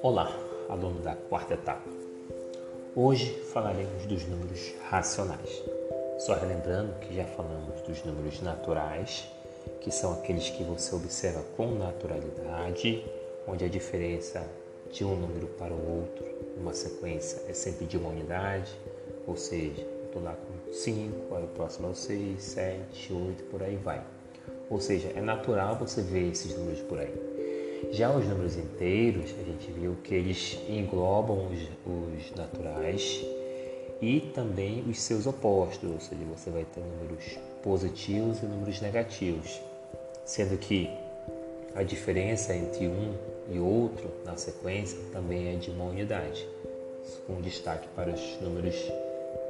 Olá, aluno da quarta etapa. Hoje falaremos dos números racionais. Só relembrando que já falamos dos números naturais, que são aqueles que você observa com naturalidade, onde a diferença de um número para o outro, numa sequência, é sempre de uma unidade, ou seja, eu estou lá com 5, aí o próximo é o 6, 7, 8, por aí vai. Ou seja, é natural você ver esses números por aí. Já os números inteiros, a gente viu que eles englobam os, os naturais e também os seus opostos, ou seja, você vai ter números positivos e números negativos, sendo que a diferença entre um e outro na sequência também é de uma unidade, com destaque para os números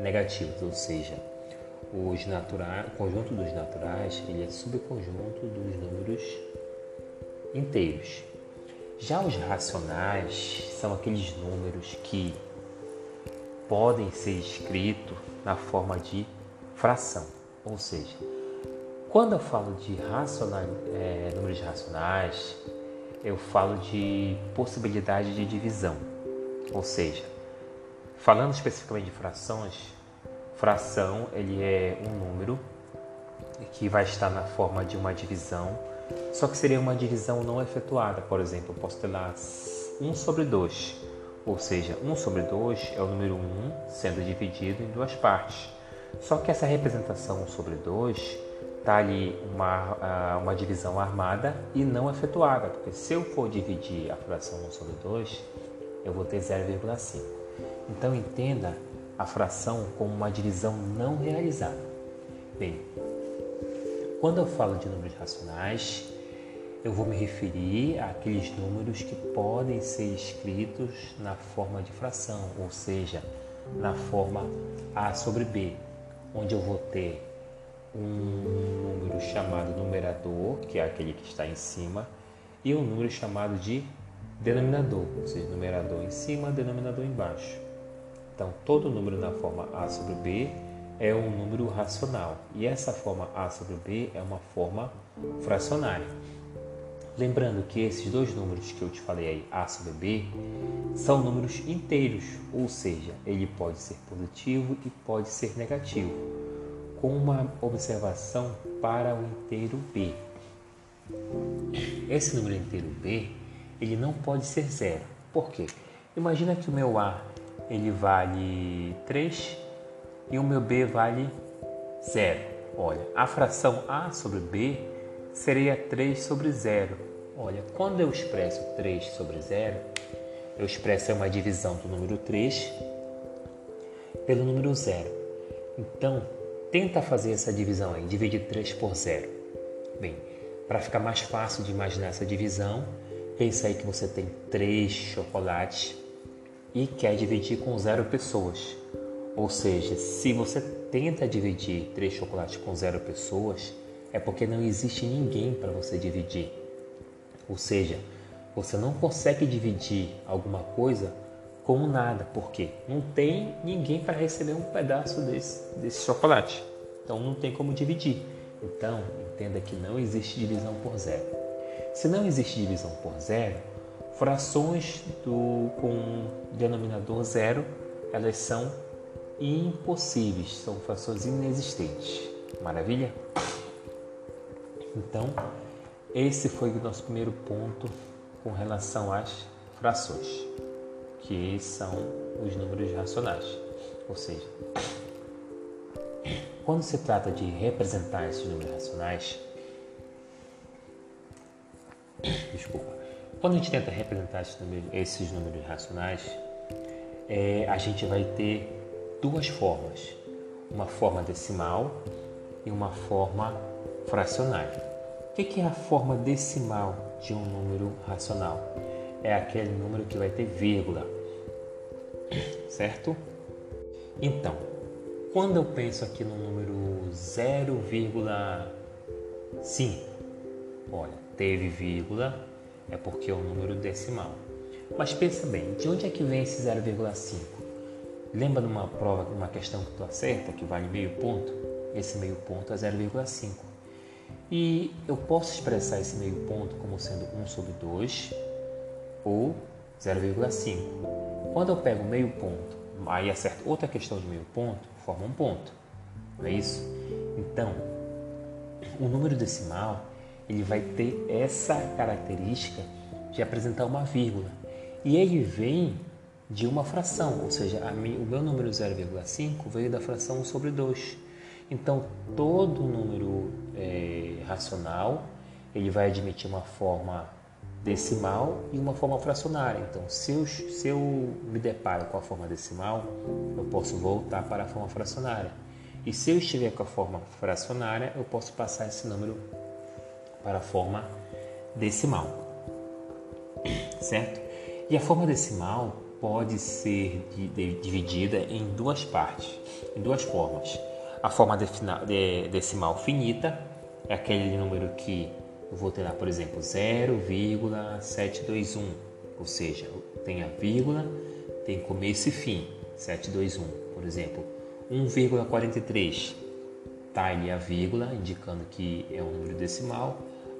negativos, ou seja, os naturais, o conjunto dos naturais ele é subconjunto dos números inteiros. Já os racionais são aqueles números que podem ser escritos na forma de fração, ou seja, quando eu falo de racionais, é, números racionais, eu falo de possibilidade de divisão, ou seja, falando especificamente de frações, fração ele é um número que vai estar na forma de uma divisão, só que seria uma divisão não efetuada. Por exemplo, eu posso ter lá 1 sobre 2, ou seja, 1 sobre 2 é o número 1 sendo dividido em duas partes. Só que essa representação 1 sobre 2 está ali uma, ah, uma divisão armada e não efetuada, porque se eu for dividir a fração 1 sobre 2, eu vou ter 0,5. Então entenda a fração como uma divisão não realizada. Bem, quando eu falo de números racionais, eu vou me referir àqueles números que podem ser escritos na forma de fração, ou seja, na forma A sobre B, onde eu vou ter um número chamado numerador, que é aquele que está em cima, e um número chamado de denominador, ou seja, numerador em cima, denominador embaixo. Então, todo número na forma A sobre B é um número racional, e essa forma A sobre B é uma forma fracionária. Lembrando que esses dois números que eu te falei aí, A sobre B, são números inteiros, ou seja, ele pode ser positivo e pode ser negativo com uma observação para o inteiro B. Esse número inteiro B, ele não pode ser zero. Por quê? Imagina que o meu A ele vale 3 e o meu B vale 0. Olha, a fração A sobre B seria 3 sobre 0. Olha, quando eu expresso 3 sobre 0, eu expresso uma divisão do número 3 pelo número 0. Então, Tenta fazer essa divisão aí, dividir 3 por 0. Bem, para ficar mais fácil de imaginar essa divisão, pensa aí que você tem 3 chocolates e quer dividir com 0 pessoas. Ou seja, se você tenta dividir 3 chocolates com 0 pessoas, é porque não existe ninguém para você dividir. Ou seja, você não consegue dividir alguma coisa como nada, porque não tem ninguém para receber um pedaço desse, desse chocolate. Então não tem como dividir. Então entenda que não existe divisão por zero. Se não existe divisão por zero, frações do, com denominador zero elas são impossíveis, são frações inexistentes. Maravilha? Então, esse foi o nosso primeiro ponto com relação às frações que são os números racionais. Ou seja, quando se trata de representar esses números racionais, desculpa, quando a gente tenta representar esses números, esses números racionais, é, a gente vai ter duas formas, uma forma decimal e uma forma fracionária. O que é a forma decimal de um número racional? É aquele número que vai ter vírgula certo? Então, quando eu penso aqui no número 0,5, olha, teve vírgula, é porque é um número decimal. Mas pensa bem, de onde é que vem esse 0,5? Lembra de uma prova, uma questão que tu acerta, que vale meio ponto? Esse meio ponto é 0,5. E eu posso expressar esse meio ponto como sendo 1 sobre 2 ou 0,5. Quando eu pego meio ponto, aí acerto outra questão de meio ponto, forma um ponto. Não é isso? Então, o número decimal ele vai ter essa característica de apresentar uma vírgula. E ele vem de uma fração, ou seja, minha, o meu número 0,5 veio da fração 1 sobre 2. Então, todo número é, racional ele vai admitir uma forma decimal e uma forma fracionária. Então, se eu, se eu me deparo com a forma decimal, eu posso voltar para a forma fracionária. E se eu estiver com a forma fracionária, eu posso passar esse número para a forma decimal. Certo? E a forma decimal pode ser dividida em duas partes, em duas formas. A forma decimal finita é aquele número que eu vou ter lá, por exemplo, 0,721, ou seja, tem a vírgula, tem começo e fim, 721, por exemplo, 1,43, tá ali a vírgula, indicando que é um número decimal,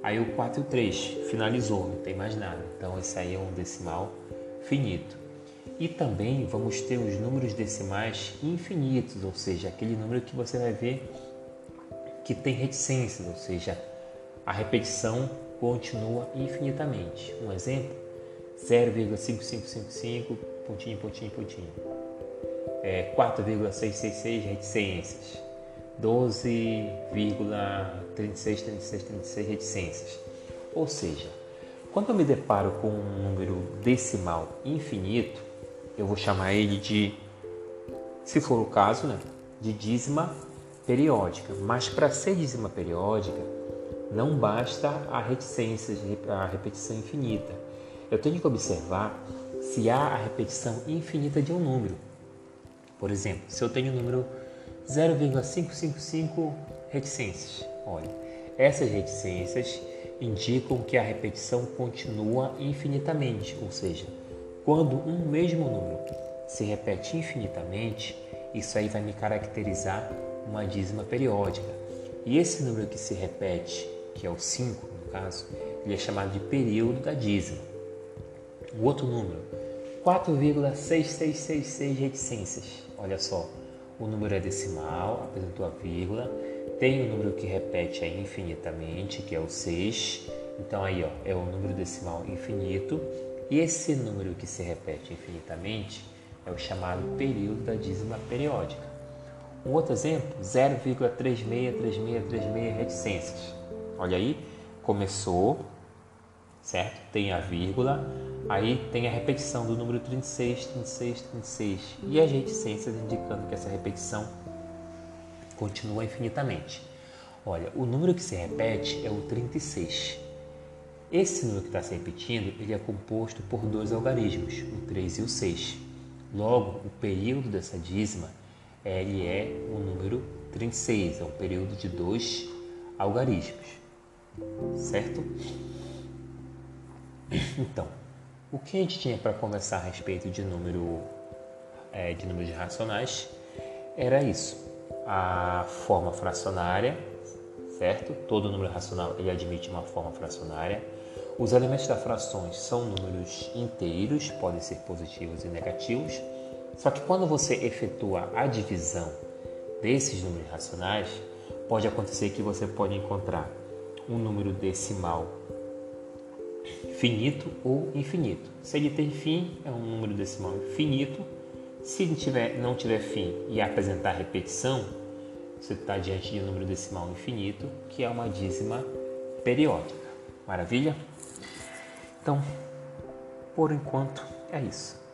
aí o 4 e o 3, finalizou, não tem mais nada, então esse aí é um decimal finito. E também vamos ter os números decimais infinitos, ou seja, aquele número que você vai ver que tem reticências, ou seja, a repetição continua infinitamente. Um exemplo: 0,5555, pontinho, pontinho, pontinho. É, 4,666 reticências. 12,363636 reticências. Ou seja, quando eu me deparo com um número decimal infinito, eu vou chamar ele de, se for o caso, né, de dízima periódica. Mas para ser dízima periódica, não basta a reticência, a repetição infinita. Eu tenho que observar se há a repetição infinita de um número. Por exemplo, se eu tenho o número 0,555 reticências, olha, essas reticências indicam que a repetição continua infinitamente, ou seja, quando um mesmo número se repete infinitamente, isso aí vai me caracterizar uma dízima periódica. E esse número que se repete que é o 5 no caso, ele é chamado de período da dízima. O outro número, 4,6666 reticências. Olha só, o número é decimal, apresentou a vírgula, tem um número que repete aí infinitamente, que é o 6. Então aí ó, é o número decimal infinito. E esse número que se repete infinitamente é o chamado período da dízima periódica. Um outro exemplo, 0,363636 reticências. Olha aí, começou, certo? Tem a vírgula, aí tem a repetição do número 36, 36, 36 e as reticências indicando que essa repetição continua infinitamente. Olha, o número que se repete é o 36. Esse número que está se repetindo, ele é composto por dois algarismos, o 3 e o 6. Logo, o período dessa dízima ele é o número 36, é um período de dois algarismos certo? Então, o que a gente tinha para conversar a respeito de número é, de números racionais era isso: a forma fracionária, certo? Todo número racional ele admite uma forma fracionária. Os elementos das frações são números inteiros, podem ser positivos e negativos. Só que quando você efetua a divisão desses números racionais, pode acontecer que você pode encontrar um número decimal finito ou infinito. Se ele tem fim, é um número decimal finito. Se ele tiver, não tiver fim e apresentar repetição, você está diante de um número decimal infinito, que é uma dízima periódica. Maravilha? Então, por enquanto, é isso.